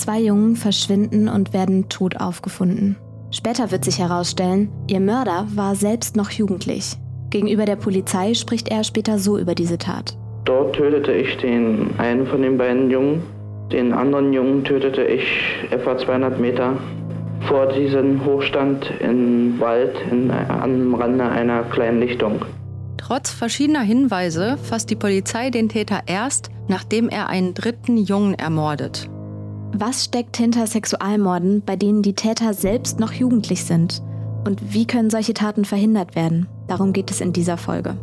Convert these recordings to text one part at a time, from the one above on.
Zwei Jungen verschwinden und werden tot aufgefunden. Später wird sich herausstellen, ihr Mörder war selbst noch jugendlich. Gegenüber der Polizei spricht er später so über diese Tat. Dort tötete ich den einen von den beiden Jungen. Den anderen Jungen tötete ich etwa 200 Meter vor diesem Hochstand im Wald in, am Rande einer kleinen Lichtung. Trotz verschiedener Hinweise fasst die Polizei den Täter erst, nachdem er einen dritten Jungen ermordet. Was steckt hinter Sexualmorden, bei denen die Täter selbst noch jugendlich sind? Und wie können solche Taten verhindert werden? Darum geht es in dieser Folge.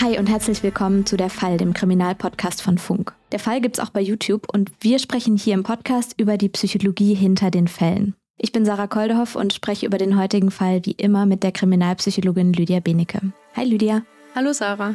Hi und herzlich willkommen zu Der Fall, dem Kriminalpodcast von Funk. Der Fall gibt's auch bei YouTube und wir sprechen hier im Podcast über die Psychologie hinter den Fällen. Ich bin Sarah Koldehoff und spreche über den heutigen Fall wie immer mit der Kriminalpsychologin Lydia Benecke. Hi Lydia. Hallo Sarah.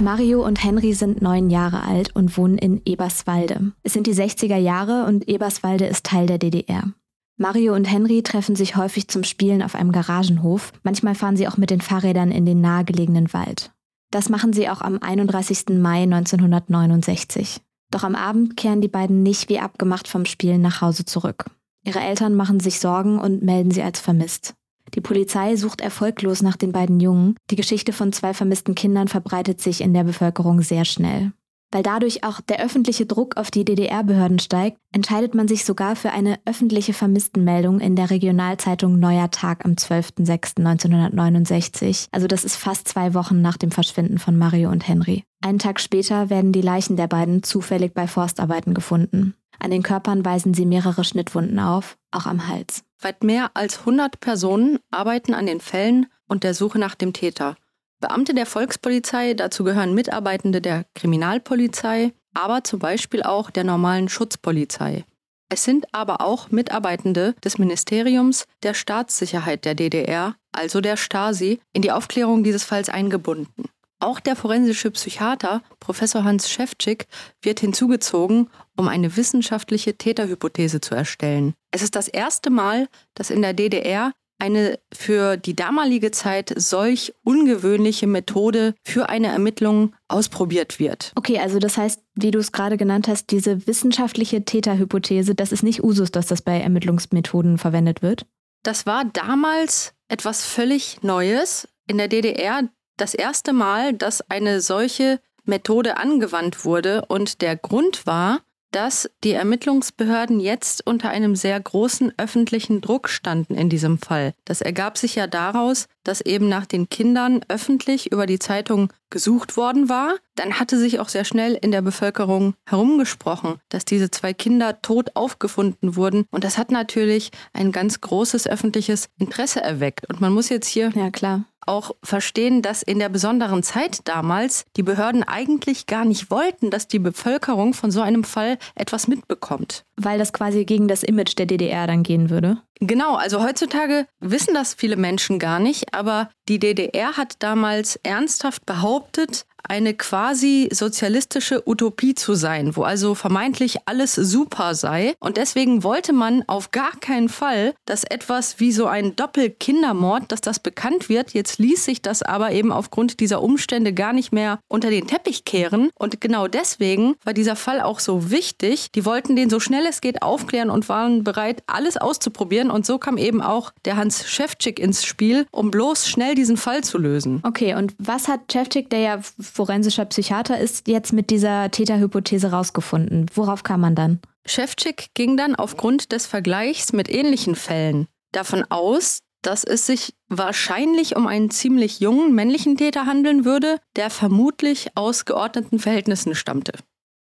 Mario und Henry sind neun Jahre alt und wohnen in Eberswalde. Es sind die 60er Jahre und Eberswalde ist Teil der DDR. Mario und Henry treffen sich häufig zum Spielen auf einem Garagenhof. Manchmal fahren sie auch mit den Fahrrädern in den nahegelegenen Wald. Das machen sie auch am 31. Mai 1969. Doch am Abend kehren die beiden nicht wie abgemacht vom Spielen nach Hause zurück. Ihre Eltern machen sich Sorgen und melden sie als vermisst. Die Polizei sucht erfolglos nach den beiden Jungen. Die Geschichte von zwei vermissten Kindern verbreitet sich in der Bevölkerung sehr schnell. Weil dadurch auch der öffentliche Druck auf die DDR-Behörden steigt, entscheidet man sich sogar für eine öffentliche Vermisstenmeldung in der Regionalzeitung Neuer Tag am 12.06.1969. Also das ist fast zwei Wochen nach dem Verschwinden von Mario und Henry. Einen Tag später werden die Leichen der beiden zufällig bei Forstarbeiten gefunden. An den Körpern weisen sie mehrere Schnittwunden auf, auch am Hals. Weit mehr als 100 Personen arbeiten an den Fällen und der Suche nach dem Täter. Beamte der Volkspolizei, dazu gehören Mitarbeitende der Kriminalpolizei, aber zum Beispiel auch der normalen Schutzpolizei. Es sind aber auch Mitarbeitende des Ministeriums der Staatssicherheit der DDR, also der Stasi, in die Aufklärung dieses Falls eingebunden. Auch der forensische Psychiater Professor Hans Schäfczyk wird hinzugezogen, um eine wissenschaftliche Täterhypothese zu erstellen. Es ist das erste Mal, dass in der DDR eine für die damalige Zeit solch ungewöhnliche Methode für eine Ermittlung ausprobiert wird. Okay, also das heißt, wie du es gerade genannt hast, diese wissenschaftliche Täterhypothese, das ist nicht Usus, dass das bei Ermittlungsmethoden verwendet wird? Das war damals etwas völlig Neues in der DDR. Das erste Mal, dass eine solche Methode angewandt wurde und der Grund war, dass die Ermittlungsbehörden jetzt unter einem sehr großen öffentlichen Druck standen in diesem Fall. Das ergab sich ja daraus, dass eben nach den Kindern öffentlich über die Zeitung gesucht worden war. Dann hatte sich auch sehr schnell in der Bevölkerung herumgesprochen, dass diese zwei Kinder tot aufgefunden wurden. Und das hat natürlich ein ganz großes öffentliches Interesse erweckt. Und man muss jetzt hier ja, klar auch verstehen, dass in der besonderen Zeit damals die Behörden eigentlich gar nicht wollten, dass die Bevölkerung von so einem Fall etwas mitbekommt. Weil das quasi gegen das Image der DDR dann gehen würde? Genau, also heutzutage wissen das viele Menschen gar nicht, aber die DDR hat damals ernsthaft behauptet, eine quasi sozialistische Utopie zu sein, wo also vermeintlich alles super sei. Und deswegen wollte man auf gar keinen Fall, dass etwas wie so ein Doppelkindermord, dass das bekannt wird. Jetzt ließ sich das aber eben aufgrund dieser Umstände gar nicht mehr unter den Teppich kehren. Und genau deswegen war dieser Fall auch so wichtig. Die wollten den so schnell es geht aufklären und waren bereit, alles auszuprobieren. Und so kam eben auch der Hans Schäfczyk ins Spiel, um bloß schnell diesen Fall zu lösen. Okay, und was hat Schäfczyk, der ja forensischer Psychiater ist, jetzt mit dieser Täterhypothese rausgefunden? Worauf kam man dann? Schäfczyk ging dann aufgrund des Vergleichs mit ähnlichen Fällen davon aus, dass es sich wahrscheinlich um einen ziemlich jungen männlichen Täter handeln würde, der vermutlich aus geordneten Verhältnissen stammte.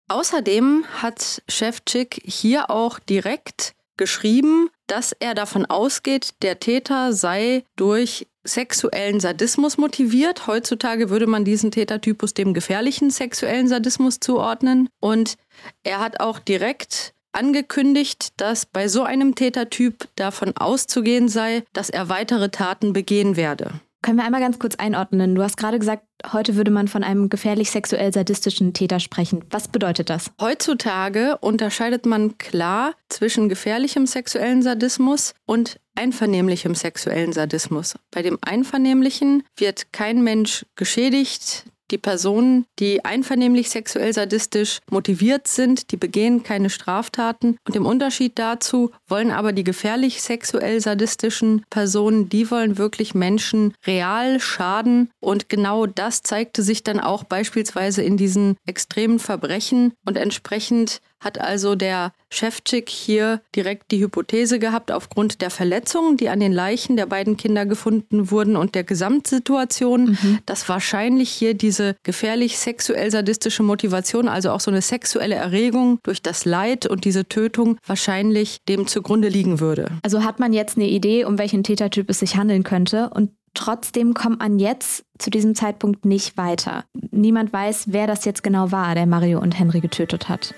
Außerdem hat Schäfczyk hier auch direkt geschrieben, dass er davon ausgeht, der Täter sei durch sexuellen Sadismus motiviert. Heutzutage würde man diesen Tätertypus dem gefährlichen sexuellen Sadismus zuordnen. Und er hat auch direkt angekündigt, dass bei so einem Tätertyp davon auszugehen sei, dass er weitere Taten begehen werde. Können wir einmal ganz kurz einordnen? Du hast gerade gesagt, heute würde man von einem gefährlich sexuell sadistischen Täter sprechen. Was bedeutet das? Heutzutage unterscheidet man klar zwischen gefährlichem sexuellen Sadismus und einvernehmlichem sexuellen Sadismus. Bei dem einvernehmlichen wird kein Mensch geschädigt, die Personen, die einvernehmlich sexuell sadistisch motiviert sind, die begehen keine Straftaten. Und im Unterschied dazu wollen aber die gefährlich sexuell sadistischen Personen, die wollen wirklich Menschen real schaden. Und genau das zeigte sich dann auch beispielsweise in diesen extremen Verbrechen. Und entsprechend hat also der Chefchick hier direkt die Hypothese gehabt, aufgrund der Verletzungen, die an den Leichen der beiden Kinder gefunden wurden und der Gesamtsituation, mhm. dass wahrscheinlich hier diese gefährlich sexuell-sadistische Motivation, also auch so eine sexuelle Erregung durch das Leid und diese Tötung wahrscheinlich dem zugrunde liegen würde. Also hat man jetzt eine Idee, um welchen Tätertyp es sich handeln könnte und Trotzdem kommt man jetzt zu diesem Zeitpunkt nicht weiter. Niemand weiß, wer das jetzt genau war, der Mario und Henry getötet hat.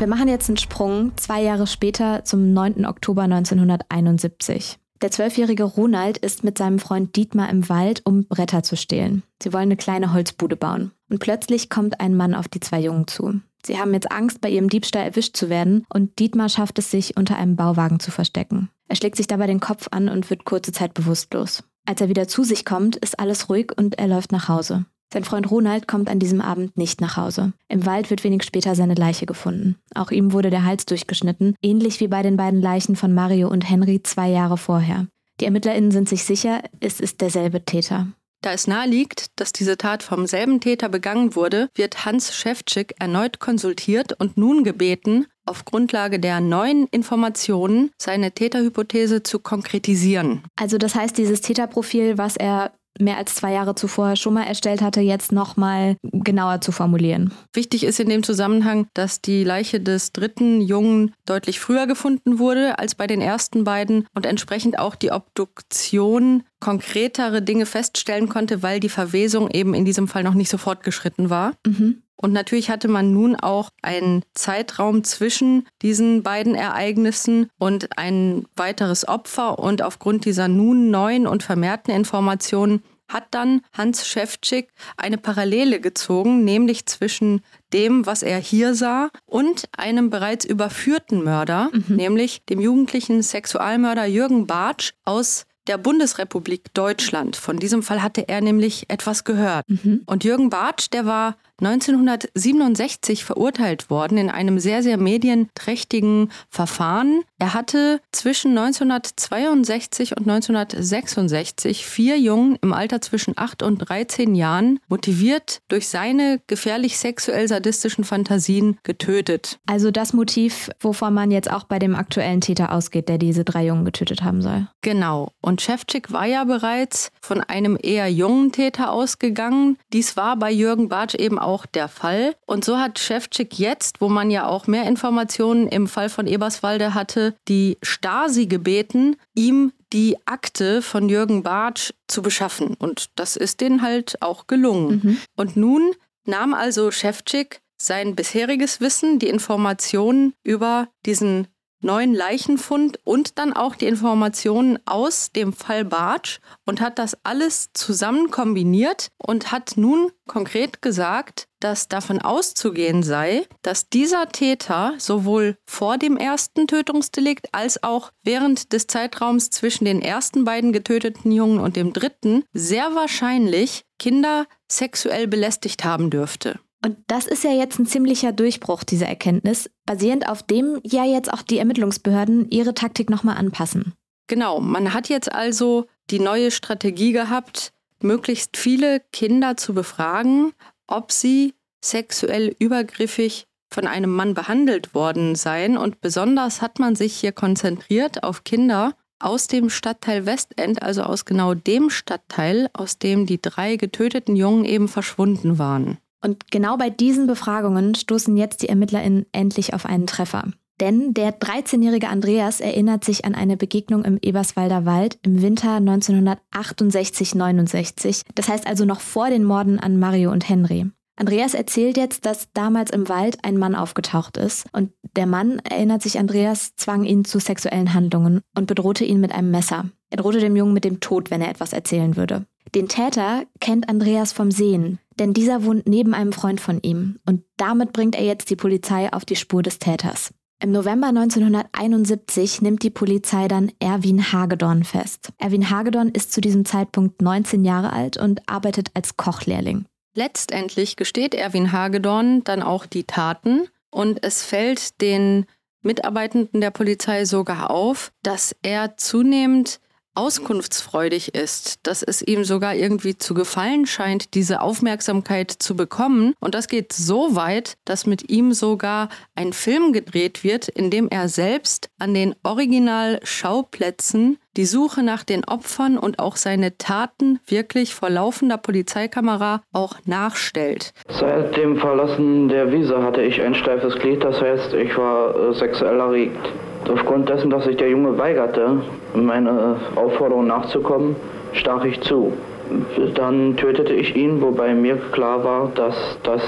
Wir machen jetzt einen Sprung zwei Jahre später zum 9. Oktober 1971. Der zwölfjährige Ronald ist mit seinem Freund Dietmar im Wald, um Bretter zu stehlen. Sie wollen eine kleine Holzbude bauen. Und plötzlich kommt ein Mann auf die zwei Jungen zu. Sie haben jetzt Angst, bei ihrem Diebstahl erwischt zu werden und Dietmar schafft es sich, unter einem Bauwagen zu verstecken. Er schlägt sich dabei den Kopf an und wird kurze Zeit bewusstlos. Als er wieder zu sich kommt, ist alles ruhig und er läuft nach Hause. Sein Freund Ronald kommt an diesem Abend nicht nach Hause. Im Wald wird wenig später seine Leiche gefunden. Auch ihm wurde der Hals durchgeschnitten, ähnlich wie bei den beiden Leichen von Mario und Henry zwei Jahre vorher. Die ErmittlerInnen sind sich sicher, es ist derselbe Täter. Da es nahe liegt, dass diese Tat vom selben Täter begangen wurde, wird Hans Schäfczyk erneut konsultiert und nun gebeten, auf Grundlage der neuen Informationen seine Täterhypothese zu konkretisieren. Also das heißt, dieses Täterprofil, was er mehr als zwei Jahre zuvor schon mal erstellt hatte, jetzt nochmal genauer zu formulieren. Wichtig ist in dem Zusammenhang, dass die Leiche des dritten Jungen deutlich früher gefunden wurde als bei den ersten beiden und entsprechend auch die Obduktion konkretere Dinge feststellen konnte, weil die Verwesung eben in diesem Fall noch nicht so fortgeschritten war. Mhm. Und natürlich hatte man nun auch einen Zeitraum zwischen diesen beiden Ereignissen und ein weiteres Opfer. Und aufgrund dieser nun neuen und vermehrten Informationen hat dann Hans Schäfczyk eine Parallele gezogen, nämlich zwischen dem, was er hier sah, und einem bereits überführten Mörder, mhm. nämlich dem jugendlichen Sexualmörder Jürgen Bartsch aus der Bundesrepublik Deutschland. Von diesem Fall hatte er nämlich etwas gehört. Mhm. Und Jürgen Bartsch, der war 1967 verurteilt worden in einem sehr, sehr medienträchtigen Verfahren. Er hatte zwischen 1962 und 1966 vier Jungen im Alter zwischen 8 und 13 Jahren motiviert durch seine gefährlich sexuell sadistischen Fantasien getötet. Also das Motiv, wovon man jetzt auch bei dem aktuellen Täter ausgeht, der diese drei Jungen getötet haben soll. Genau. Und Schäfczyk war ja bereits von einem eher jungen Täter ausgegangen. Dies war bei Jürgen Bartsch eben auch auch der Fall. Und so hat Schäfczyk jetzt, wo man ja auch mehr Informationen im Fall von Eberswalde hatte, die Stasi gebeten, ihm die Akte von Jürgen Bartsch zu beschaffen. Und das ist denen halt auch gelungen. Mhm. Und nun nahm also Schäfczyk sein bisheriges Wissen, die Informationen über diesen neuen Leichenfund und dann auch die Informationen aus dem Fall Bartsch und hat das alles zusammen kombiniert und hat nun konkret gesagt, dass davon auszugehen sei, dass dieser Täter sowohl vor dem ersten Tötungsdelikt als auch während des Zeitraums zwischen den ersten beiden getöteten Jungen und dem dritten sehr wahrscheinlich Kinder sexuell belästigt haben dürfte. Und das ist ja jetzt ein ziemlicher Durchbruch, diese Erkenntnis, basierend auf dem ja jetzt auch die Ermittlungsbehörden ihre Taktik nochmal anpassen. Genau, man hat jetzt also die neue Strategie gehabt, möglichst viele Kinder zu befragen, ob sie sexuell übergriffig von einem Mann behandelt worden seien. Und besonders hat man sich hier konzentriert auf Kinder aus dem Stadtteil Westend, also aus genau dem Stadtteil, aus dem die drei getöteten Jungen eben verschwunden waren. Und genau bei diesen Befragungen stoßen jetzt die ErmittlerInnen endlich auf einen Treffer. Denn der 13-jährige Andreas erinnert sich an eine Begegnung im Eberswalder Wald im Winter 1968-69. Das heißt also noch vor den Morden an Mario und Henry. Andreas erzählt jetzt, dass damals im Wald ein Mann aufgetaucht ist und der Mann, erinnert sich Andreas, zwang ihn zu sexuellen Handlungen und bedrohte ihn mit einem Messer. Er drohte dem Jungen mit dem Tod, wenn er etwas erzählen würde. Den Täter kennt Andreas vom Sehen, denn dieser wohnt neben einem Freund von ihm und damit bringt er jetzt die Polizei auf die Spur des Täters. Im November 1971 nimmt die Polizei dann Erwin Hagedorn fest. Erwin Hagedorn ist zu diesem Zeitpunkt 19 Jahre alt und arbeitet als Kochlehrling. Letztendlich gesteht Erwin Hagedorn dann auch die Taten und es fällt den Mitarbeitenden der Polizei sogar auf, dass er zunehmend auskunftsfreudig ist, dass es ihm sogar irgendwie zu gefallen scheint, diese Aufmerksamkeit zu bekommen. Und das geht so weit, dass mit ihm sogar ein Film gedreht wird, in dem er selbst an den Originalschauplätzen die Suche nach den Opfern und auch seine Taten wirklich vor laufender Polizeikamera auch nachstellt. Seit dem Verlassen der Wiese hatte ich ein steifes Glied, das heißt, ich war äh, sexuell erregt. Aufgrund dessen, dass sich der Junge weigerte, meine Aufforderung nachzukommen, stach ich zu. Dann tötete ich ihn, wobei mir klar war, dass das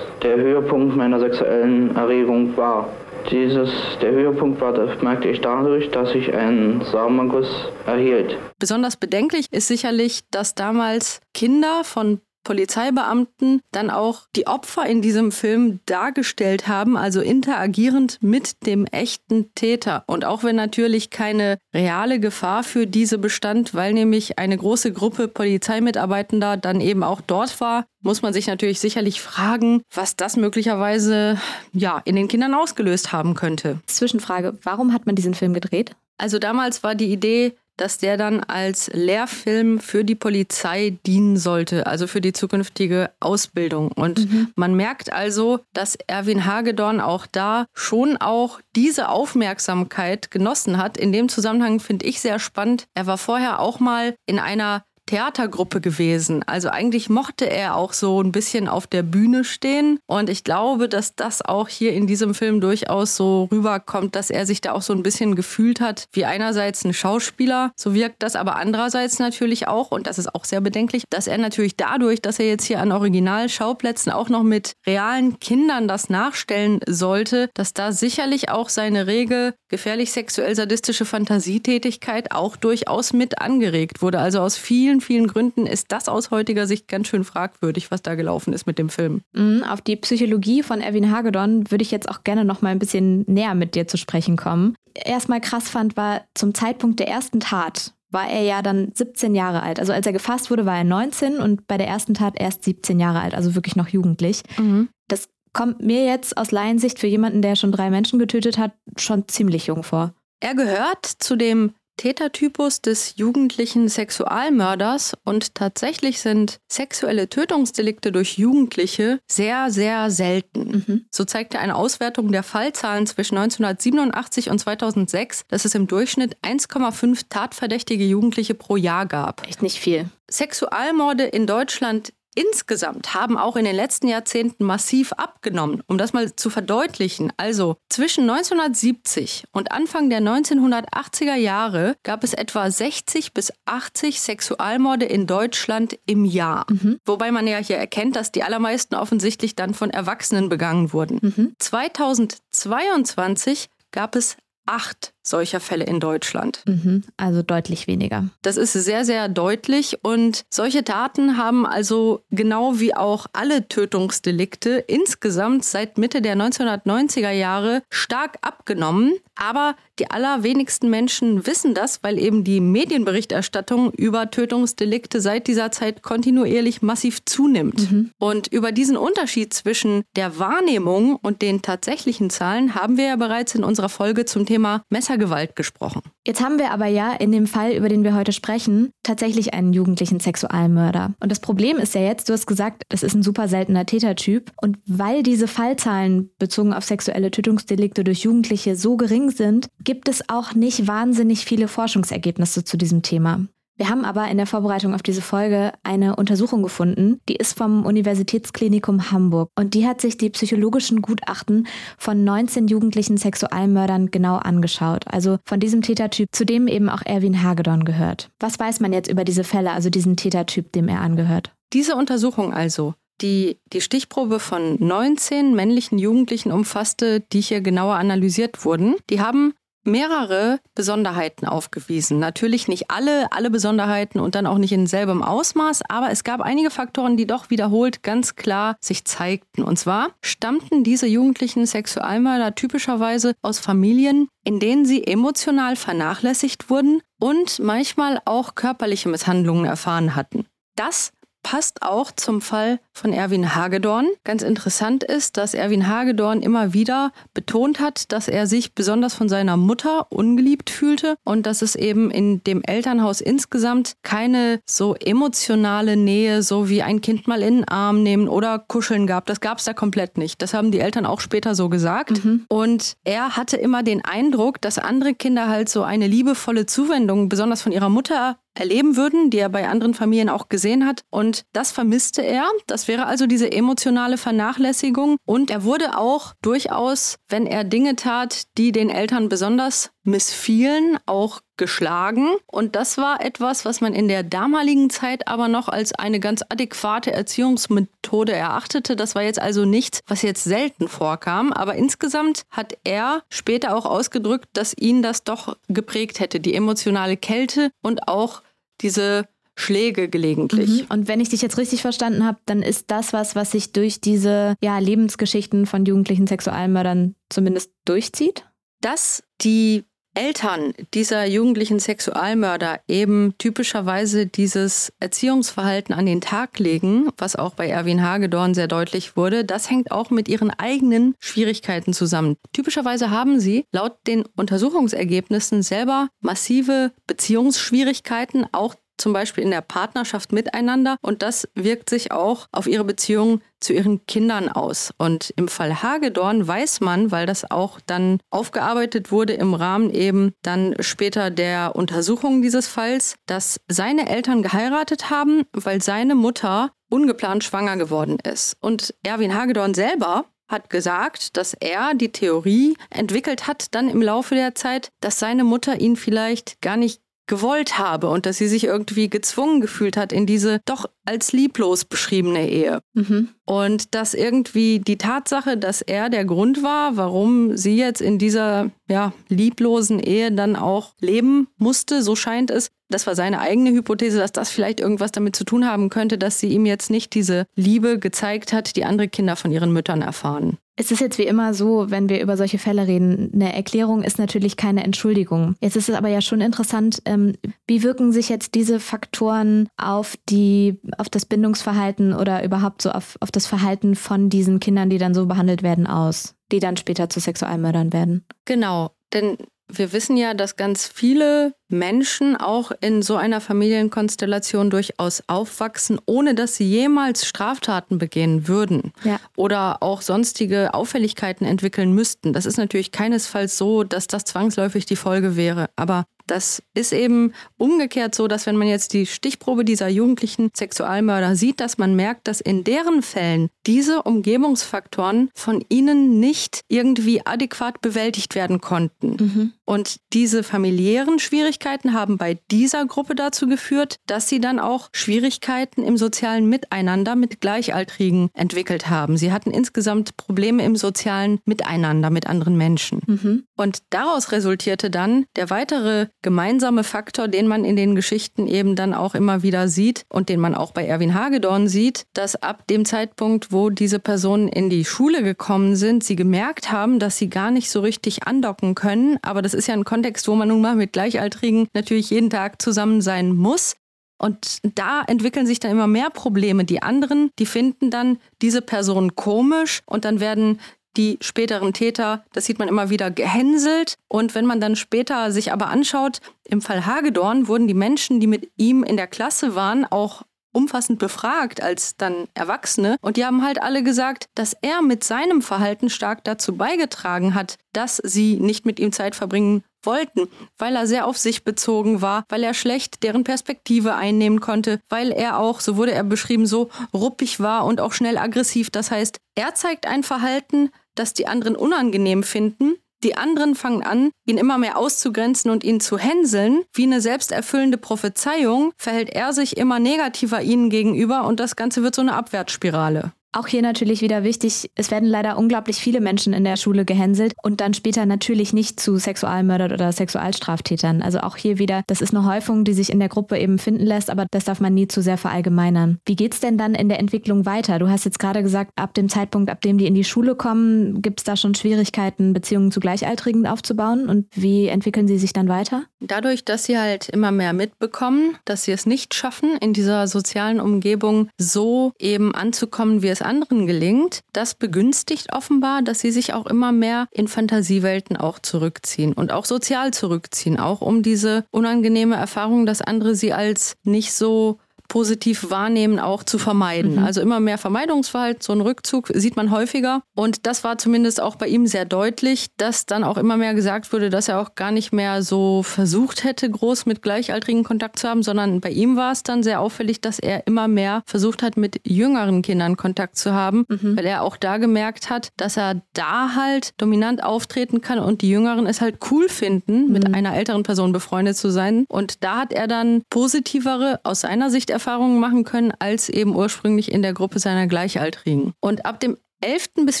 der Höhepunkt meiner sexuellen Erregung war. Dieses, der Höhepunkt war, das merkte ich dadurch, dass ich einen Samenguss erhielt. Besonders bedenklich ist sicherlich, dass damals Kinder von Polizeibeamten dann auch die Opfer in diesem Film dargestellt haben, also interagierend mit dem echten Täter. Und auch wenn natürlich keine reale Gefahr für diese bestand, weil nämlich eine große Gruppe Polizeimitarbeitender dann eben auch dort war, muss man sich natürlich sicherlich fragen, was das möglicherweise ja in den Kindern ausgelöst haben könnte. Zwischenfrage, warum hat man diesen Film gedreht? Also damals war die Idee, dass der dann als Lehrfilm für die Polizei dienen sollte, also für die zukünftige Ausbildung. Und mhm. man merkt also, dass Erwin Hagedorn auch da schon auch diese Aufmerksamkeit genossen hat. In dem Zusammenhang finde ich sehr spannend. Er war vorher auch mal in einer Theatergruppe gewesen. Also eigentlich mochte er auch so ein bisschen auf der Bühne stehen. Und ich glaube, dass das auch hier in diesem Film durchaus so rüberkommt, dass er sich da auch so ein bisschen gefühlt hat wie einerseits ein Schauspieler. So wirkt das aber andererseits natürlich auch, und das ist auch sehr bedenklich, dass er natürlich dadurch, dass er jetzt hier an Originalschauplätzen auch noch mit realen Kindern das nachstellen sollte, dass da sicherlich auch seine rege, gefährlich sexuell sadistische Fantasietätigkeit auch durchaus mit angeregt wurde. Also aus vielen vielen, vielen Gründen ist das aus heutiger Sicht ganz schön fragwürdig, was da gelaufen ist mit dem Film. Mhm, auf die Psychologie von Erwin Hagedorn würde ich jetzt auch gerne noch mal ein bisschen näher mit dir zu sprechen kommen. Erstmal krass fand war, zum Zeitpunkt der ersten Tat war er ja dann 17 Jahre alt. Also als er gefasst wurde, war er 19 und bei der ersten Tat erst 17 Jahre alt, also wirklich noch jugendlich. Mhm. Das kommt mir jetzt aus Laiensicht für jemanden, der schon drei Menschen getötet hat, schon ziemlich jung vor. Er gehört zu dem Tätertypus des jugendlichen Sexualmörders und tatsächlich sind sexuelle Tötungsdelikte durch Jugendliche sehr, sehr selten. Mhm. So zeigte eine Auswertung der Fallzahlen zwischen 1987 und 2006, dass es im Durchschnitt 1,5 tatverdächtige Jugendliche pro Jahr gab. Echt nicht viel. Sexualmorde in Deutschland insgesamt haben auch in den letzten Jahrzehnten massiv abgenommen. Um das mal zu verdeutlichen, also zwischen 1970 und Anfang der 1980er Jahre gab es etwa 60 bis 80 Sexualmorde in Deutschland im Jahr. Mhm. Wobei man ja hier erkennt, dass die allermeisten offensichtlich dann von Erwachsenen begangen wurden. Mhm. 2022 gab es acht solcher Fälle in Deutschland. Mhm, also deutlich weniger. Das ist sehr, sehr deutlich und solche Taten haben also genau wie auch alle Tötungsdelikte insgesamt seit Mitte der 1990er Jahre stark abgenommen. Aber die allerwenigsten Menschen wissen das, weil eben die Medienberichterstattung über Tötungsdelikte seit dieser Zeit kontinuierlich massiv zunimmt. Mhm. Und über diesen Unterschied zwischen der Wahrnehmung und den tatsächlichen Zahlen haben wir ja bereits in unserer Folge zum Thema Messer Gewalt gesprochen. Jetzt haben wir aber ja in dem Fall, über den wir heute sprechen, tatsächlich einen jugendlichen Sexualmörder. Und das Problem ist ja jetzt, du hast gesagt, es ist ein super seltener Tätertyp. Und weil diese Fallzahlen bezogen auf sexuelle Tötungsdelikte durch Jugendliche so gering sind, gibt es auch nicht wahnsinnig viele Forschungsergebnisse zu diesem Thema. Wir haben aber in der Vorbereitung auf diese Folge eine Untersuchung gefunden, die ist vom Universitätsklinikum Hamburg und die hat sich die psychologischen Gutachten von 19 jugendlichen Sexualmördern genau angeschaut. Also von diesem Tätertyp, zu dem eben auch Erwin Hagedorn gehört. Was weiß man jetzt über diese Fälle, also diesen Tätertyp, dem er angehört? Diese Untersuchung also die die Stichprobe von 19 männlichen Jugendlichen umfasste, die hier genauer analysiert wurden. Die haben mehrere Besonderheiten aufgewiesen. Natürlich nicht alle, alle Besonderheiten und dann auch nicht in selbem Ausmaß, aber es gab einige Faktoren, die doch wiederholt ganz klar sich zeigten. Und zwar stammten diese jugendlichen Sexualmörder typischerweise aus Familien, in denen sie emotional vernachlässigt wurden und manchmal auch körperliche Misshandlungen erfahren hatten. Das passt auch zum Fall von Erwin Hagedorn. Ganz interessant ist, dass Erwin Hagedorn immer wieder betont hat, dass er sich besonders von seiner Mutter ungeliebt fühlte und dass es eben in dem Elternhaus insgesamt keine so emotionale Nähe, so wie ein Kind mal in den Arm nehmen oder kuscheln gab. Das gab es da komplett nicht. Das haben die Eltern auch später so gesagt. Mhm. Und er hatte immer den Eindruck, dass andere Kinder halt so eine liebevolle Zuwendung, besonders von ihrer Mutter, erleben würden, die er bei anderen Familien auch gesehen hat. Und das vermisste er. Das wäre also diese emotionale Vernachlässigung. Und er wurde auch durchaus, wenn er Dinge tat, die den Eltern besonders missfielen, auch geschlagen. Und das war etwas, was man in der damaligen Zeit aber noch als eine ganz adäquate Erziehungsmethode erachtete. Das war jetzt also nichts, was jetzt selten vorkam. Aber insgesamt hat er später auch ausgedrückt, dass ihn das doch geprägt hätte. Die emotionale Kälte und auch diese Schläge gelegentlich. Mhm. Und wenn ich dich jetzt richtig verstanden habe, dann ist das was, was sich durch diese ja, Lebensgeschichten von jugendlichen Sexualmördern zumindest durchzieht? Dass die Eltern dieser jugendlichen Sexualmörder eben typischerweise dieses Erziehungsverhalten an den Tag legen, was auch bei Erwin Hagedorn sehr deutlich wurde, das hängt auch mit ihren eigenen Schwierigkeiten zusammen. Typischerweise haben sie laut den Untersuchungsergebnissen selber massive Beziehungsschwierigkeiten, auch zum Beispiel in der Partnerschaft miteinander und das wirkt sich auch auf ihre Beziehung zu ihren Kindern aus. Und im Fall Hagedorn weiß man, weil das auch dann aufgearbeitet wurde im Rahmen eben dann später der Untersuchung dieses Falls, dass seine Eltern geheiratet haben, weil seine Mutter ungeplant schwanger geworden ist. Und Erwin Hagedorn selber hat gesagt, dass er die Theorie entwickelt hat, dann im Laufe der Zeit, dass seine Mutter ihn vielleicht gar nicht gewollt habe und dass sie sich irgendwie gezwungen gefühlt hat in diese doch als lieblos beschriebene Ehe. Mhm. Und dass irgendwie die Tatsache, dass er der Grund war, warum sie jetzt in dieser ja, lieblosen Ehe dann auch leben musste, so scheint es, das war seine eigene Hypothese, dass das vielleicht irgendwas damit zu tun haben könnte, dass sie ihm jetzt nicht diese Liebe gezeigt hat, die andere Kinder von ihren Müttern erfahren. Es ist jetzt wie immer so, wenn wir über solche Fälle reden, eine Erklärung ist natürlich keine Entschuldigung. Jetzt ist es aber ja schon interessant, ähm, wie wirken sich jetzt diese Faktoren auf die, auf das Bindungsverhalten oder überhaupt so auf, auf das Verhalten von diesen Kindern, die dann so behandelt werden, aus, die dann später zu Sexualmördern werden? Genau, denn wir wissen ja, dass ganz viele Menschen auch in so einer Familienkonstellation durchaus aufwachsen, ohne dass sie jemals Straftaten begehen würden ja. oder auch sonstige Auffälligkeiten entwickeln müssten. Das ist natürlich keinesfalls so, dass das zwangsläufig die Folge wäre. Aber das ist eben umgekehrt so, dass wenn man jetzt die Stichprobe dieser jugendlichen Sexualmörder sieht, dass man merkt, dass in deren Fällen diese Umgebungsfaktoren von ihnen nicht irgendwie adäquat bewältigt werden konnten. Mhm. Und diese familiären Schwierigkeiten haben bei dieser Gruppe dazu geführt, dass sie dann auch Schwierigkeiten im sozialen Miteinander mit Gleichaltrigen entwickelt haben. Sie hatten insgesamt Probleme im sozialen Miteinander mit anderen Menschen. Mhm. Und daraus resultierte dann der weitere gemeinsame Faktor, den man in den Geschichten eben dann auch immer wieder sieht und den man auch bei Erwin Hagedorn sieht, dass ab dem Zeitpunkt, wo diese Personen in die Schule gekommen sind, sie gemerkt haben, dass sie gar nicht so richtig andocken können. Aber das ist ja ein Kontext, wo man nun mal mit Gleichaltrigen natürlich jeden Tag zusammen sein muss. Und da entwickeln sich dann immer mehr Probleme. Die anderen, die finden dann diese Person komisch und dann werden die späteren Täter, das sieht man immer wieder, gehänselt. Und wenn man dann später sich aber anschaut, im Fall Hagedorn wurden die Menschen, die mit ihm in der Klasse waren, auch umfassend befragt als dann Erwachsene. Und die haben halt alle gesagt, dass er mit seinem Verhalten stark dazu beigetragen hat, dass sie nicht mit ihm Zeit verbringen wollten, weil er sehr auf sich bezogen war, weil er schlecht deren Perspektive einnehmen konnte, weil er auch, so wurde er beschrieben, so ruppig war und auch schnell aggressiv. Das heißt, er zeigt ein Verhalten, das die anderen unangenehm finden, Die anderen fangen an, ihn immer mehr auszugrenzen und ihn zu hänseln. Wie eine selbsterfüllende Prophezeiung verhält er sich immer negativer ihnen gegenüber und das Ganze wird so eine Abwärtsspirale. Auch hier natürlich wieder wichtig, es werden leider unglaublich viele Menschen in der Schule gehänselt und dann später natürlich nicht zu Sexualmördern oder Sexualstraftätern. Also auch hier wieder, das ist eine Häufung, die sich in der Gruppe eben finden lässt, aber das darf man nie zu sehr verallgemeinern. Wie geht es denn dann in der Entwicklung weiter? Du hast jetzt gerade gesagt, ab dem Zeitpunkt, ab dem die in die Schule kommen, gibt es da schon Schwierigkeiten, Beziehungen zu Gleichaltrigen aufzubauen und wie entwickeln sie sich dann weiter? Dadurch, dass sie halt immer mehr mitbekommen, dass sie es nicht schaffen, in dieser sozialen Umgebung so eben anzukommen, wie es anderen gelingt, das begünstigt offenbar, dass sie sich auch immer mehr in Fantasiewelten auch zurückziehen und auch sozial zurückziehen, auch um diese unangenehme Erfahrung, dass andere sie als nicht so positiv wahrnehmen auch zu vermeiden. Mhm. Also immer mehr Vermeidungsverhalten, so ein Rückzug sieht man häufiger. Und das war zumindest auch bei ihm sehr deutlich, dass dann auch immer mehr gesagt wurde, dass er auch gar nicht mehr so versucht hätte, groß mit Gleichaltrigen Kontakt zu haben, sondern bei ihm war es dann sehr auffällig, dass er immer mehr versucht hat, mit jüngeren Kindern Kontakt zu haben, mhm. weil er auch da gemerkt hat, dass er da halt dominant auftreten kann und die Jüngeren es halt cool finden, mhm. mit einer älteren Person befreundet zu sein. Und da hat er dann positivere, aus seiner Sicht Erfahrungen machen können, als eben ursprünglich in der Gruppe seiner Gleichaltrigen. Und ab dem 11. bis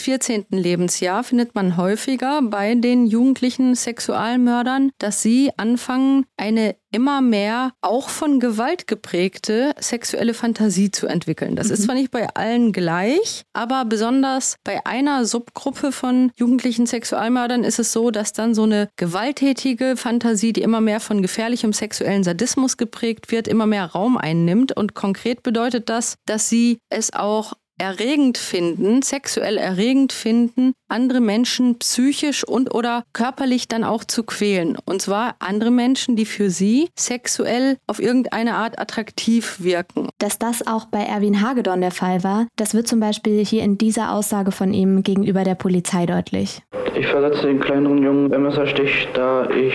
14. Lebensjahr findet man häufiger bei den jugendlichen Sexualmördern, dass sie anfangen, eine immer mehr auch von Gewalt geprägte sexuelle Fantasie zu entwickeln. Das mhm. ist zwar nicht bei allen gleich, aber besonders bei einer Subgruppe von jugendlichen Sexualmördern ist es so, dass dann so eine gewalttätige Fantasie, die immer mehr von gefährlichem sexuellen Sadismus geprägt wird, immer mehr Raum einnimmt. Und konkret bedeutet das, dass sie es auch erregend finden, sexuell erregend finden, andere Menschen psychisch und oder körperlich dann auch zu quälen. Und zwar andere Menschen, die für sie sexuell auf irgendeine Art attraktiv wirken. Dass das auch bei Erwin Hagedorn der Fall war, das wird zum Beispiel hier in dieser Aussage von ihm gegenüber der Polizei deutlich. Ich verletzte den kleineren Jungen im Messerstich, da ich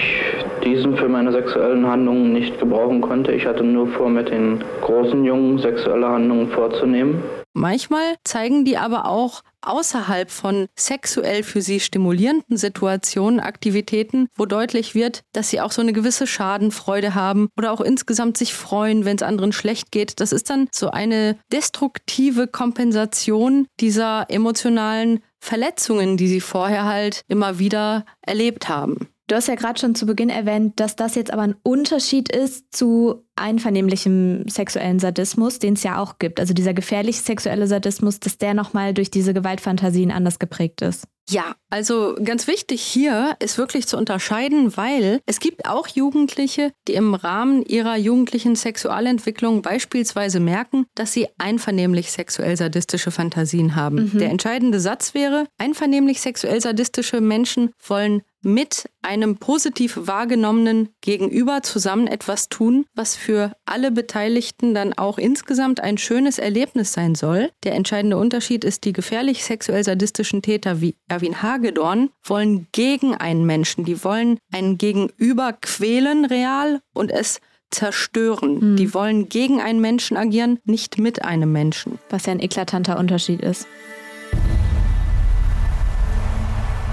diesen für meine sexuellen Handlungen nicht gebrauchen konnte. Ich hatte nur vor, mit den großen Jungen sexuelle Handlungen vorzunehmen. Manchmal zeigen die aber auch außerhalb von sexuell für sie stimulierenden Situationen Aktivitäten, wo deutlich wird, dass sie auch so eine gewisse Schadenfreude haben oder auch insgesamt sich freuen, wenn es anderen schlecht geht. Das ist dann so eine destruktive Kompensation dieser emotionalen Verletzungen, die sie vorher halt immer wieder erlebt haben. Du hast ja gerade schon zu Beginn erwähnt, dass das jetzt aber ein Unterschied ist zu einvernehmlichem sexuellen Sadismus, den es ja auch gibt. Also dieser gefährliche sexuelle Sadismus, dass der nochmal durch diese Gewaltfantasien anders geprägt ist. Ja, also ganz wichtig hier ist wirklich zu unterscheiden, weil es gibt auch Jugendliche, die im Rahmen ihrer jugendlichen Sexualentwicklung beispielsweise merken, dass sie einvernehmlich sexuell sadistische Fantasien haben. Mhm. Der entscheidende Satz wäre, einvernehmlich sexuell sadistische Menschen wollen mit einem positiv wahrgenommenen Gegenüber zusammen etwas tun, was für alle Beteiligten dann auch insgesamt ein schönes Erlebnis sein soll. Der entscheidende Unterschied ist, die gefährlich sexuell sadistischen Täter wie Erwin Hagedorn wollen gegen einen Menschen, die wollen einen Gegenüber quälen real und es zerstören. Mhm. Die wollen gegen einen Menschen agieren, nicht mit einem Menschen. Was ja ein eklatanter Unterschied ist.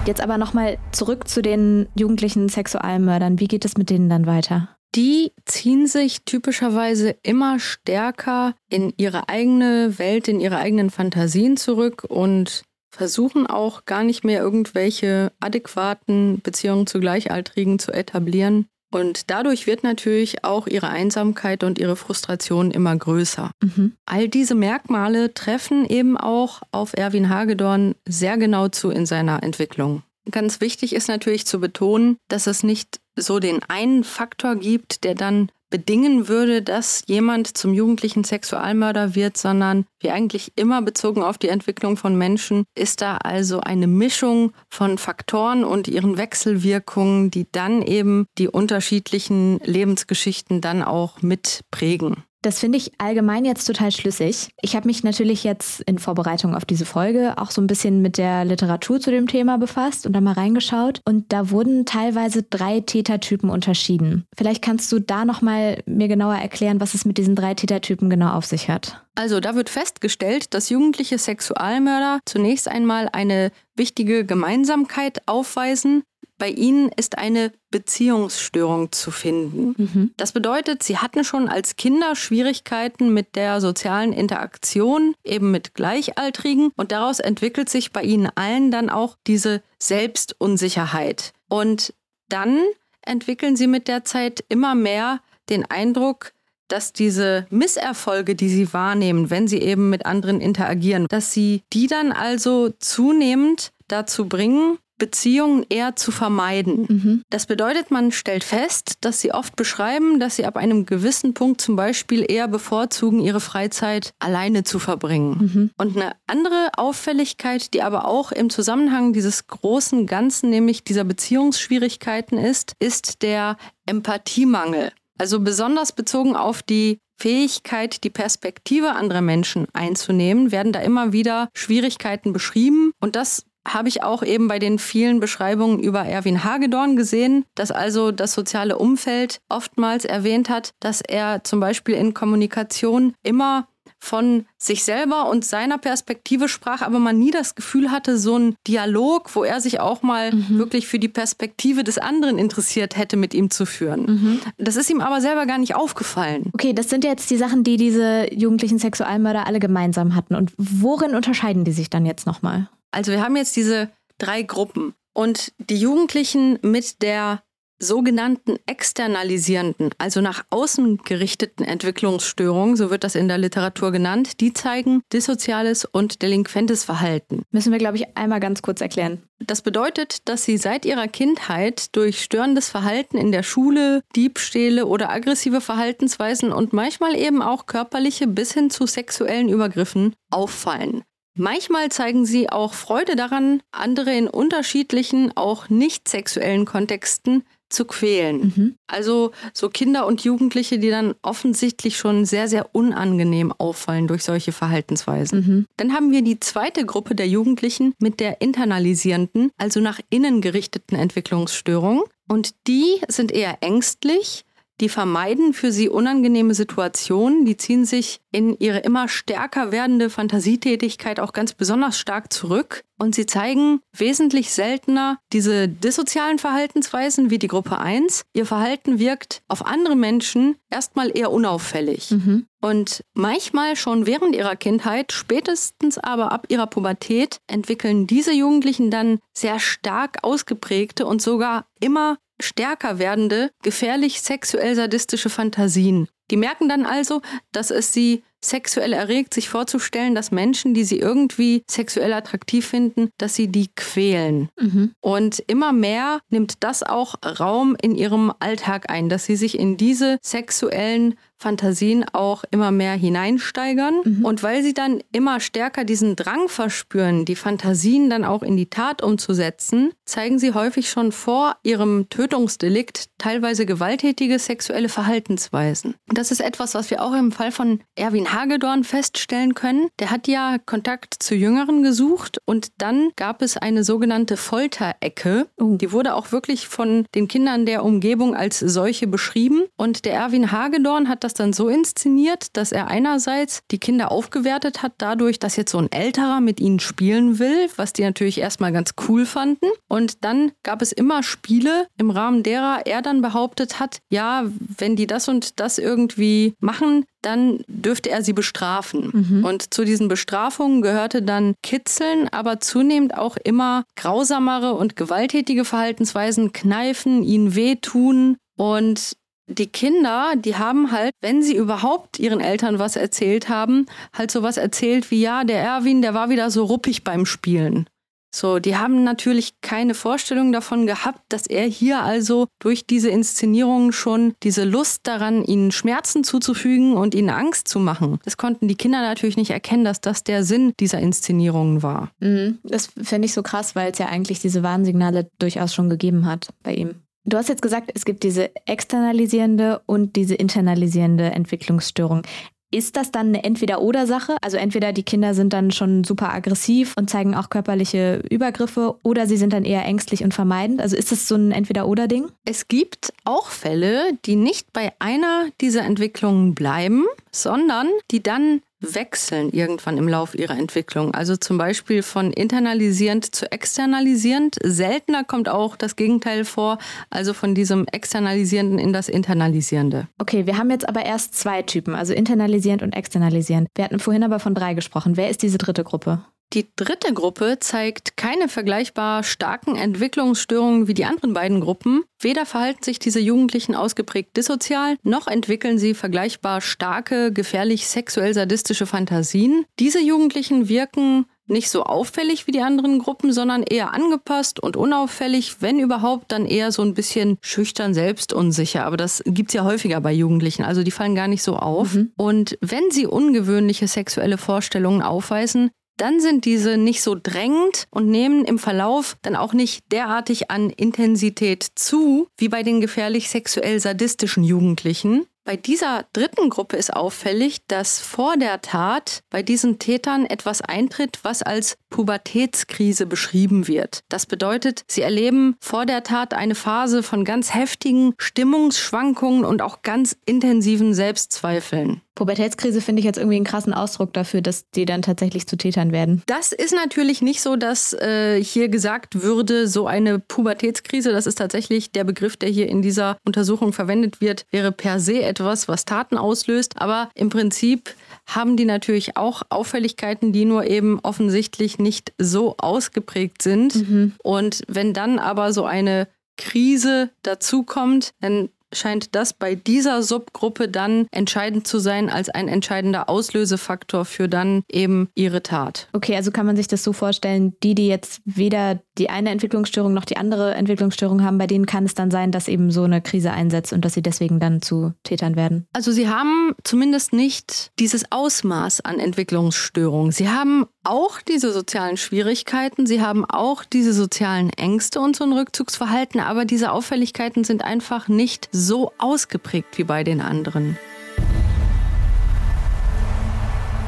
Jetzt aber nochmal zurück zu den jugendlichen Sexualmördern. Wie geht es mit denen dann weiter? Die ziehen sich typischerweise immer stärker in ihre eigene Welt, in ihre eigenen Fantasien zurück und versuchen auch gar nicht mehr irgendwelche adäquaten Beziehungen zu Gleichaltrigen zu etablieren, und dadurch wird natürlich auch ihre Einsamkeit und ihre Frustration immer größer. Mhm. All diese Merkmale treffen eben auch auf Erwin Hagedorn sehr genau zu in seiner Entwicklung. Ganz wichtig ist natürlich zu betonen, dass es nicht so den einen Faktor gibt, der dann bedingen würde, dass jemand zum jugendlichen Sexualmörder wird, sondern wie eigentlich immer bezogen auf die Entwicklung von Menschen, ist da also eine Mischung von Faktoren und ihren Wechselwirkungen, die dann eben die unterschiedlichen Lebensgeschichten dann auch mitprägen. Das finde ich allgemein jetzt total schlüssig. Ich habe mich natürlich jetzt in Vorbereitung auf diese Folge auch so ein bisschen mit der Literatur zu dem Thema befasst und da mal reingeschaut. Und da wurden teilweise drei Tätertypen unterschieden. Vielleicht kannst du da nochmal mir genauer erklären, was es mit diesen drei Tätertypen genau auf sich hat. Also da wird festgestellt, dass jugendliche Sexualmörder zunächst einmal eine wichtige Gemeinsamkeit aufweisen. Bei ihnen ist eine Beziehungsstörung zu finden. Mhm. Das bedeutet, sie hatten schon als Kinder Schwierigkeiten mit der sozialen Interaktion, eben mit Gleichaltrigen. Und daraus entwickelt sich bei ihnen allen dann auch diese Selbstunsicherheit. Und dann entwickeln sie mit der Zeit immer mehr den Eindruck, dass diese Misserfolge, die sie wahrnehmen, wenn sie eben mit anderen interagieren, dass sie die dann also zunehmend dazu bringen, Beziehungen eher zu vermeiden. Mhm. Das bedeutet, man stellt fest, dass sie oft beschreiben, dass sie ab einem gewissen Punkt zum Beispiel eher bevorzugen, ihre Freizeit alleine zu verbringen. Mhm. Und eine andere Auffälligkeit, die aber auch im Zusammenhang dieses großen Ganzen, nämlich dieser Beziehungsschwierigkeiten ist, ist der Empathiemangel. Also besonders bezogen auf die Fähigkeit, die Perspektive anderer Menschen einzunehmen, werden da immer wieder Schwierigkeiten beschrieben. Und das habe ich auch eben bei den vielen Beschreibungen über Erwin Hagedorn gesehen, dass also das soziale Umfeld oftmals erwähnt hat, dass er zum Beispiel in Kommunikation immer von sich selber und seiner Perspektive sprach, aber man nie das Gefühl hatte, so ein Dialog, wo er sich auch mal mhm. wirklich für die Perspektive des anderen interessiert hätte, mit ihm zu führen. Mhm. Das ist ihm aber selber gar nicht aufgefallen. Okay, das sind jetzt die Sachen, die diese jugendlichen Sexualmörder alle gemeinsam hatten. Und worin unterscheiden die sich dann jetzt nochmal? Also wir haben jetzt diese drei Gruppen und die Jugendlichen mit der sogenannten externalisierenden, also nach außen gerichteten Entwicklungsstörungen, so wird das in der Literatur genannt, die zeigen dissoziales und delinquentes Verhalten. Müssen wir, glaube ich, einmal ganz kurz erklären. Das bedeutet, dass sie seit ihrer Kindheit durch störendes Verhalten in der Schule, Diebstähle oder aggressive Verhaltensweisen und manchmal eben auch körperliche bis hin zu sexuellen Übergriffen auffallen. Manchmal zeigen sie auch Freude daran, andere in unterschiedlichen, auch nicht sexuellen Kontexten zu quälen. Mhm. Also so Kinder und Jugendliche, die dann offensichtlich schon sehr, sehr unangenehm auffallen durch solche Verhaltensweisen. Mhm. Dann haben wir die zweite Gruppe der Jugendlichen mit der internalisierenden, also nach innen gerichteten Entwicklungsstörung. Und die sind eher ängstlich, die vermeiden für sie unangenehme Situationen, die ziehen sich in ihre immer stärker werdende Fantasietätigkeit auch ganz besonders stark zurück und sie zeigen wesentlich seltener diese dissozialen Verhaltensweisen wie die Gruppe 1. Ihr Verhalten wirkt auf andere Menschen erstmal eher unauffällig. Mhm. Und manchmal schon während ihrer Kindheit, spätestens aber ab ihrer Pubertät, entwickeln diese Jugendlichen dann sehr stark ausgeprägte und sogar immer stärker werdende, gefährlich sexuell sadistische Fantasien. Die merken dann also, dass es sie sexuell erregt, sich vorzustellen, dass Menschen, die sie irgendwie sexuell attraktiv finden, dass sie die quälen. Mhm. Und immer mehr nimmt das auch Raum in ihrem Alltag ein, dass sie sich in diese sexuellen Fantasien auch immer mehr hineinsteigern. Mhm. Und weil sie dann immer stärker diesen Drang verspüren, die Fantasien dann auch in die Tat umzusetzen, zeigen sie häufig schon vor ihrem Tötungsdelikt teilweise gewalttätige sexuelle Verhaltensweisen. Und das ist etwas, was wir auch im Fall von Erwin Hagedorn feststellen können. Der hat ja Kontakt zu Jüngeren gesucht und dann gab es eine sogenannte Folterecke. Oh. Die wurde auch wirklich von den Kindern der Umgebung als solche beschrieben. Und der Erwin Hagedorn hat das das dann so inszeniert, dass er einerseits die Kinder aufgewertet hat, dadurch, dass jetzt so ein älterer mit ihnen spielen will, was die natürlich erstmal ganz cool fanden. Und dann gab es immer Spiele, im Rahmen derer er dann behauptet hat, ja, wenn die das und das irgendwie machen, dann dürfte er sie bestrafen. Mhm. Und zu diesen Bestrafungen gehörte dann Kitzeln, aber zunehmend auch immer grausamere und gewalttätige Verhaltensweisen, kneifen, ihnen wehtun. Und die Kinder, die haben halt, wenn sie überhaupt ihren Eltern was erzählt haben, halt so was erzählt wie, ja, der Erwin, der war wieder so ruppig beim Spielen. So, die haben natürlich keine Vorstellung davon gehabt, dass er hier also durch diese Inszenierung schon diese Lust daran, ihnen Schmerzen zuzufügen und ihnen Angst zu machen. Das konnten die Kinder natürlich nicht erkennen, dass das der Sinn dieser Inszenierungen war. Mhm. Das finde ich so krass, weil es ja eigentlich diese Warnsignale durchaus schon gegeben hat bei ihm. Du hast jetzt gesagt, es gibt diese externalisierende und diese internalisierende Entwicklungsstörung. Ist das dann eine Entweder-Oder-Sache? Also entweder die Kinder sind dann schon super aggressiv und zeigen auch körperliche Übergriffe oder sie sind dann eher ängstlich und vermeidend. Also ist das so ein Entweder-Oder-Ding? Es gibt auch Fälle, die nicht bei einer dieser Entwicklungen bleiben, sondern die dann wechseln irgendwann im Lauf ihrer Entwicklung. Also zum Beispiel von internalisierend zu externalisierend. Seltener kommt auch das Gegenteil vor, also von diesem externalisierenden in das internalisierende. Okay, wir haben jetzt aber erst zwei Typen, also internalisierend und externalisierend. Wir hatten vorhin aber von drei gesprochen. Wer ist diese dritte Gruppe? Die dritte Gruppe zeigt keine vergleichbar starken Entwicklungsstörungen wie die anderen beiden Gruppen. Weder verhalten sich diese Jugendlichen ausgeprägt dissozial, noch entwickeln sie vergleichbar starke, gefährlich sexuell sadistische Fantasien. Diese Jugendlichen wirken nicht so auffällig wie die anderen Gruppen, sondern eher angepasst und unauffällig, wenn überhaupt, dann eher so ein bisschen schüchtern, selbstunsicher. Aber das gibt es ja häufiger bei Jugendlichen, also die fallen gar nicht so auf. Mhm. Und wenn sie ungewöhnliche sexuelle Vorstellungen aufweisen, dann sind diese nicht so drängend und nehmen im Verlauf dann auch nicht derartig an Intensität zu, wie bei den gefährlich sexuell sadistischen Jugendlichen. Bei dieser dritten Gruppe ist auffällig, dass vor der Tat bei diesen Tätern etwas eintritt, was als Pubertätskrise beschrieben wird. Das bedeutet, sie erleben vor der Tat eine Phase von ganz heftigen Stimmungsschwankungen und auch ganz intensiven Selbstzweifeln. Pubertätskrise finde ich jetzt irgendwie einen krassen Ausdruck dafür, dass die dann tatsächlich zu Tätern werden. Das ist natürlich nicht so, dass äh, hier gesagt würde, so eine Pubertätskrise, das ist tatsächlich der Begriff, der hier in dieser Untersuchung verwendet wird, wäre per se etwas, was Taten auslöst. Aber im Prinzip haben die natürlich auch Auffälligkeiten, die nur eben offensichtlich nicht so ausgeprägt sind. Mhm. Und wenn dann aber so eine Krise dazukommt, dann scheint das bei dieser Subgruppe dann entscheidend zu sein als ein entscheidender Auslösefaktor für dann eben ihre Tat. Okay, also kann man sich das so vorstellen, die, die jetzt weder die eine Entwicklungsstörung noch die andere Entwicklungsstörung haben, bei denen kann es dann sein, dass eben so eine Krise einsetzt und dass sie deswegen dann zu Tätern werden. Also sie haben zumindest nicht dieses Ausmaß an Entwicklungsstörungen. Sie haben auch diese sozialen Schwierigkeiten, sie haben auch diese sozialen Ängste und so ein Rückzugsverhalten, aber diese Auffälligkeiten sind einfach nicht so ausgeprägt wie bei den anderen.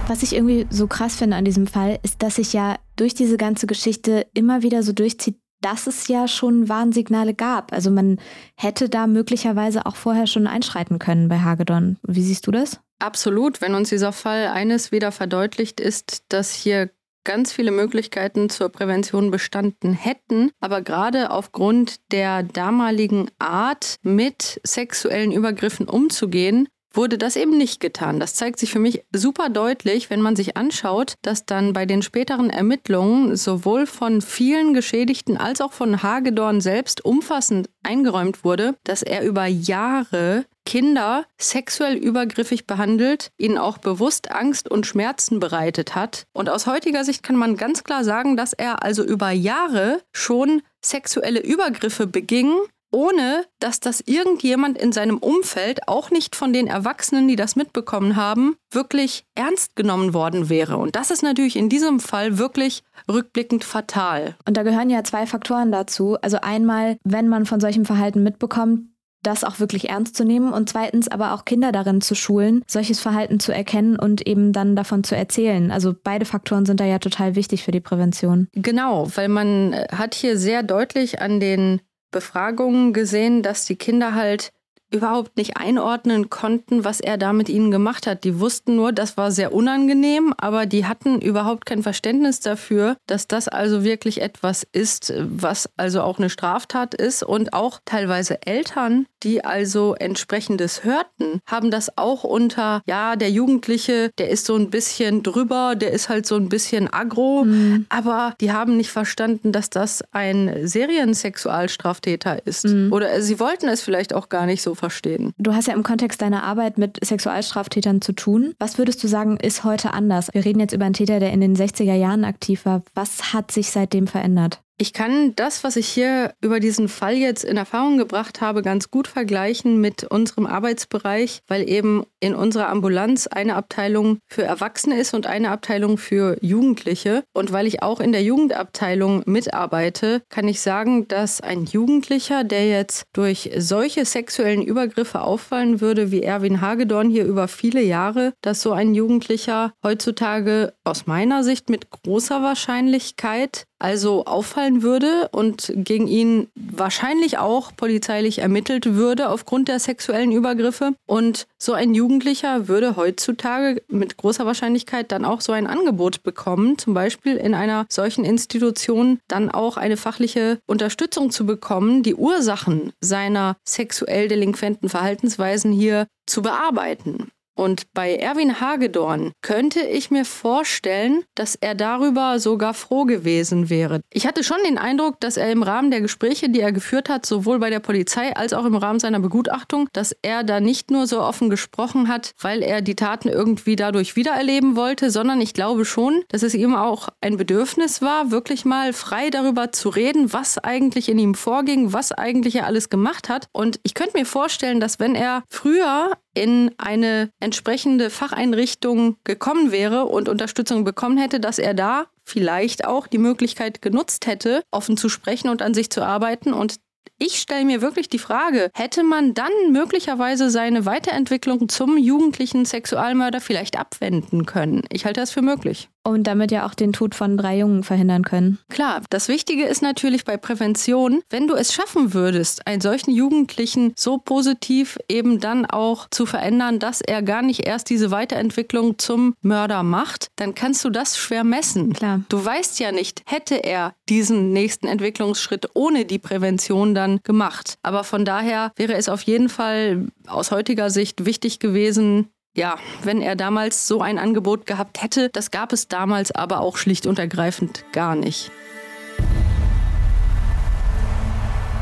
Was ich irgendwie so krass finde an diesem Fall, ist, dass sich ja durch diese ganze Geschichte immer wieder so durchzieht, dass es ja schon Warnsignale gab. Also man hätte da möglicherweise auch vorher schon einschreiten können bei Hagedorn. Wie siehst du das? Absolut. Wenn uns dieser Fall eines wieder verdeutlicht ist, dass hier ganz viele Möglichkeiten zur Prävention bestanden hätten, aber gerade aufgrund der damaligen Art, mit sexuellen Übergriffen umzugehen, wurde das eben nicht getan. Das zeigt sich für mich super deutlich, wenn man sich anschaut, dass dann bei den späteren Ermittlungen sowohl von vielen Geschädigten als auch von Hagedorn selbst umfassend eingeräumt wurde, dass er über Jahre Kinder sexuell übergriffig behandelt, ihnen auch bewusst Angst und Schmerzen bereitet hat. Und aus heutiger Sicht kann man ganz klar sagen, dass er also über Jahre schon sexuelle Übergriffe beging, ohne dass das irgendjemand in seinem Umfeld, auch nicht von den Erwachsenen, die das mitbekommen haben, wirklich ernst genommen worden wäre. Und das ist natürlich in diesem Fall wirklich rückblickend fatal. Und da gehören ja zwei Faktoren dazu. Also einmal, wenn man von solchem Verhalten mitbekommt, das auch wirklich ernst zu nehmen und zweitens aber auch Kinder darin zu schulen, solches Verhalten zu erkennen und eben dann davon zu erzählen. Also beide Faktoren sind da ja total wichtig für die Prävention. Genau, weil man hat hier sehr deutlich an den Befragungen gesehen, dass die Kinder halt überhaupt nicht einordnen konnten, was er da mit ihnen gemacht hat. Die wussten nur, das war sehr unangenehm, aber die hatten überhaupt kein Verständnis dafür, dass das also wirklich etwas ist, was also auch eine Straftat ist. Und auch teilweise Eltern, die also entsprechendes hörten, haben das auch unter, ja, der Jugendliche, der ist so ein bisschen drüber, der ist halt so ein bisschen aggro, mhm. aber die haben nicht verstanden, dass das ein Seriensexualstraftäter ist. Mhm. Oder sie wollten es vielleicht auch gar nicht so verstehen. Du hast ja im Kontext deiner Arbeit mit Sexualstraftätern zu tun. Was würdest du sagen, ist heute anders? Wir reden jetzt über einen Täter, der in den 60er Jahren aktiv war. Was hat sich seitdem verändert? Ich kann das, was ich hier über diesen Fall jetzt in Erfahrung gebracht habe, ganz gut vergleichen mit unserem Arbeitsbereich, weil eben in unserer Ambulanz eine Abteilung für Erwachsene ist und eine Abteilung für Jugendliche. Und weil ich auch in der Jugendabteilung mitarbeite, kann ich sagen, dass ein Jugendlicher, der jetzt durch solche sexuellen Übergriffe auffallen würde, wie Erwin Hagedorn hier über viele Jahre, dass so ein Jugendlicher heutzutage aus meiner Sicht mit großer Wahrscheinlichkeit also auffallen auffallen würde und gegen ihn wahrscheinlich auch polizeilich ermittelt würde aufgrund der sexuellen Übergriffe. Und so ein Jugendlicher würde heutzutage mit großer Wahrscheinlichkeit dann auch so ein Angebot bekommen, zum Beispiel in einer solchen Institution dann auch eine fachliche Unterstützung zu bekommen, die Ursachen seiner sexuell delinquenten Verhaltensweisen hier zu bearbeiten. Und bei Erwin Hagedorn könnte ich mir vorstellen, dass er darüber sogar froh gewesen wäre. Ich hatte schon den Eindruck, dass er im Rahmen der Gespräche, die er geführt hat, sowohl bei der Polizei als auch im Rahmen seiner Begutachtung, dass er da nicht nur so offen gesprochen hat, weil er die Taten irgendwie dadurch wiedererleben wollte, sondern ich glaube schon, dass es ihm auch ein Bedürfnis war, wirklich mal frei darüber zu reden, was eigentlich in ihm vorging, was eigentlich er alles gemacht hat. Und ich könnte mir vorstellen, dass wenn er früher in eine entsprechende Facheinrichtung gekommen wäre und Unterstützung bekommen hätte, dass er da vielleicht auch die Möglichkeit genutzt hätte, offen zu sprechen und an sich zu arbeiten und ich stelle mir wirklich die Frage, hätte man dann möglicherweise seine Weiterentwicklung zum jugendlichen Sexualmörder vielleicht abwenden können? Ich halte das für möglich. Und damit ja auch den Tod von drei Jungen verhindern können. Klar, das Wichtige ist natürlich bei Prävention, wenn du es schaffen würdest, einen solchen Jugendlichen so positiv eben dann auch zu verändern, dass er gar nicht erst diese Weiterentwicklung zum Mörder macht, dann kannst du das schwer messen. Klar. Du weißt ja nicht, hätte er diesen nächsten Entwicklungsschritt ohne die Prävention dann gemacht. Aber von daher wäre es auf jeden Fall aus heutiger Sicht wichtig gewesen, ja, wenn er damals so ein Angebot gehabt hätte, das gab es damals aber auch schlicht und ergreifend gar nicht.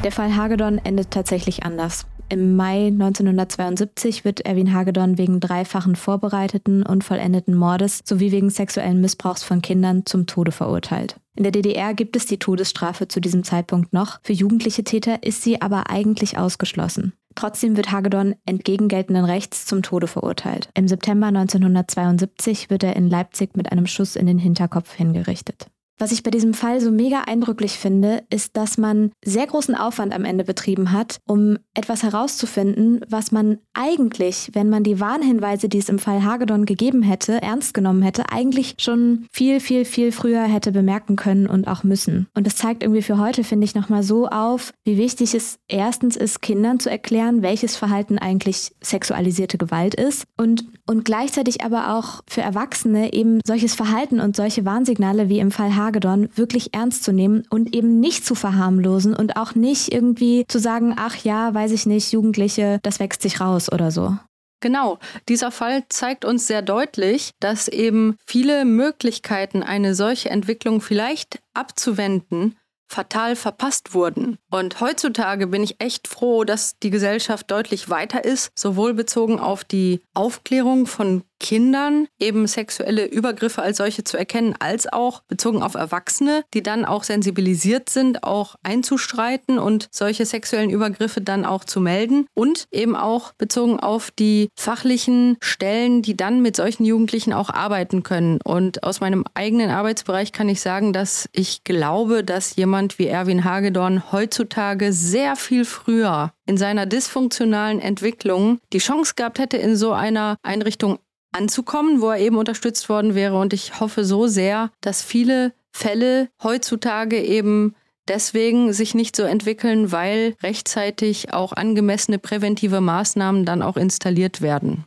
Der Fall Hagedorn endet tatsächlich anders. Im Mai 1972 wird Erwin Hagedorn wegen dreifachen vorbereiteten und vollendeten Mordes sowie wegen sexuellen Missbrauchs von Kindern zum Tode verurteilt. In der DDR gibt es die Todesstrafe zu diesem Zeitpunkt noch. Für jugendliche Täter ist sie aber eigentlich ausgeschlossen. Trotzdem wird Hagedorn entgegen geltenden Rechts zum Tode verurteilt. Im September 1972 wird er in Leipzig mit einem Schuss in den Hinterkopf hingerichtet. Was ich bei diesem Fall so mega eindrücklich finde, ist, dass man sehr großen Aufwand am Ende betrieben hat, um etwas herauszufinden, was man eigentlich, wenn man die Warnhinweise, die es im Fall Hagedorn gegeben hätte, ernst genommen hätte, eigentlich schon viel, viel, viel früher hätte bemerken können und auch müssen. Und das zeigt irgendwie für heute, finde ich, nochmal so auf, wie wichtig es erstens ist, Kindern zu erklären, welches Verhalten eigentlich sexualisierte Gewalt ist und, und gleichzeitig aber auch für Erwachsene eben solches Verhalten und solche Warnsignale wie im Fall Hagedorn wirklich ernst zu nehmen und eben nicht zu verharmlosen und auch nicht irgendwie zu sagen, ach ja, weiß ich nicht, Jugendliche, das wächst sich raus oder so. Genau, dieser Fall zeigt uns sehr deutlich, dass eben viele Möglichkeiten, eine solche Entwicklung vielleicht abzuwenden, fatal verpasst wurden. Und heutzutage bin ich echt froh, dass die Gesellschaft deutlich weiter ist, sowohl bezogen auf die Aufklärung von Kindern eben sexuelle Übergriffe als solche zu erkennen, als auch bezogen auf Erwachsene, die dann auch sensibilisiert sind, auch einzustreiten und solche sexuellen Übergriffe dann auch zu melden und eben auch bezogen auf die fachlichen Stellen, die dann mit solchen Jugendlichen auch arbeiten können. Und aus meinem eigenen Arbeitsbereich kann ich sagen, dass ich glaube, dass jemand wie Erwin Hagedorn heutzutage sehr viel früher in seiner dysfunktionalen Entwicklung die Chance gehabt hätte, in so einer Einrichtung anzukommen, wo er eben unterstützt worden wäre. Und ich hoffe so sehr, dass viele Fälle heutzutage eben deswegen sich nicht so entwickeln, weil rechtzeitig auch angemessene präventive Maßnahmen dann auch installiert werden.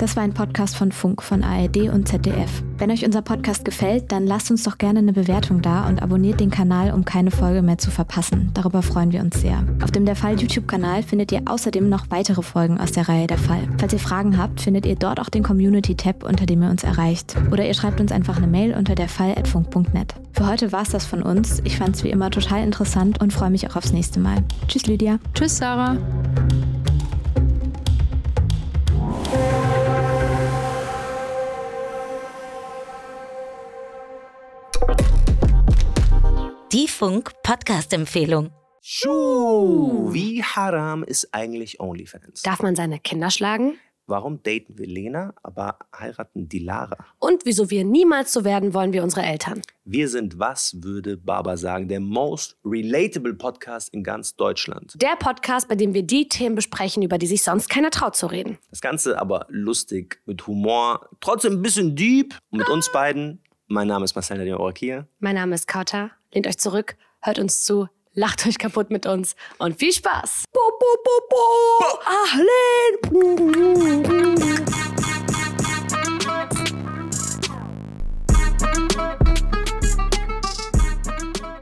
Das war ein Podcast von Funk, von ARD und ZDF. Wenn euch unser Podcast gefällt, dann lasst uns doch gerne eine Bewertung da und abonniert den Kanal, um keine Folge mehr zu verpassen. Darüber freuen wir uns sehr. Auf dem Der Fall YouTube-Kanal findet ihr außerdem noch weitere Folgen aus der Reihe Der Fall. Falls ihr Fragen habt, findet ihr dort auch den Community-Tab, unter dem ihr uns erreicht. Oder ihr schreibt uns einfach eine Mail unter derfall.funk.net. Für heute war es das von uns. Ich fand es wie immer total interessant und freue mich auch aufs nächste Mal. Tschüss, Lydia. Tschüss, Sarah. Die Funk-Podcast-Empfehlung. Schuh, wie haram ist eigentlich OnlyFans? Darf man seine Kinder schlagen? Warum daten wir Lena, aber heiraten die Lara? Und wieso wir niemals so werden wollen wie unsere Eltern? Wir sind, was würde Baba sagen, der most relatable Podcast in ganz Deutschland. Der Podcast, bei dem wir die Themen besprechen, über die sich sonst keiner traut zu reden. Das Ganze aber lustig, mit Humor, trotzdem ein bisschen deep. Und mit uns beiden, mein Name ist Marcel Orakia. Mein Name ist Kauta. Lehnt euch zurück, hört uns zu, lacht euch kaputt mit uns und viel Spaß. Bo, bo, bo, bo. Ahlen.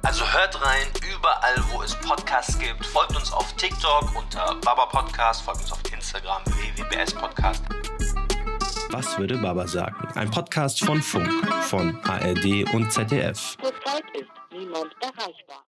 Also hört rein, überall, wo es Podcasts gibt. Folgt uns auf TikTok unter Baba Podcast, folgt uns auf Instagram www.bs Podcast. Was würde Baba sagen? Ein Podcast von Funk, von ARD und ZDF. Zurzeit ist niemand erreichbar.